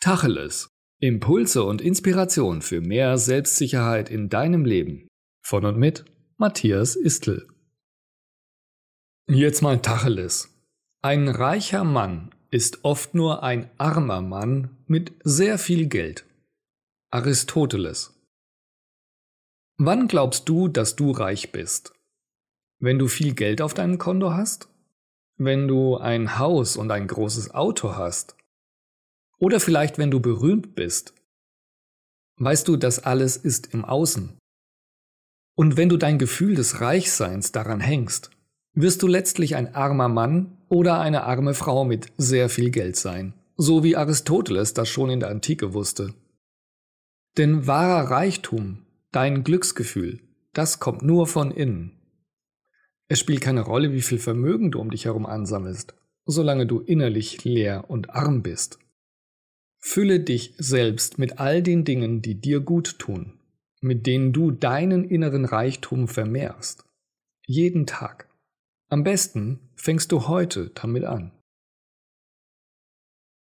Tacheles. Impulse und Inspiration für mehr Selbstsicherheit in deinem Leben. Von und mit Matthias Istl. Jetzt mal Tacheles. Ein reicher Mann ist oft nur ein armer Mann mit sehr viel Geld. Aristoteles. Wann glaubst du, dass du reich bist? Wenn du viel Geld auf deinem Konto hast? Wenn du ein Haus und ein großes Auto hast? Oder vielleicht, wenn du berühmt bist. Weißt du, das alles ist im Außen. Und wenn du dein Gefühl des Reichseins daran hängst, wirst du letztlich ein armer Mann oder eine arme Frau mit sehr viel Geld sein, so wie Aristoteles das schon in der Antike wusste. Denn wahrer Reichtum, dein Glücksgefühl, das kommt nur von innen. Es spielt keine Rolle, wie viel Vermögen du um dich herum ansammelst, solange du innerlich leer und arm bist. Fülle dich selbst mit all den Dingen, die dir gut tun, mit denen du deinen inneren Reichtum vermehrst. Jeden Tag. Am besten fängst du heute damit an.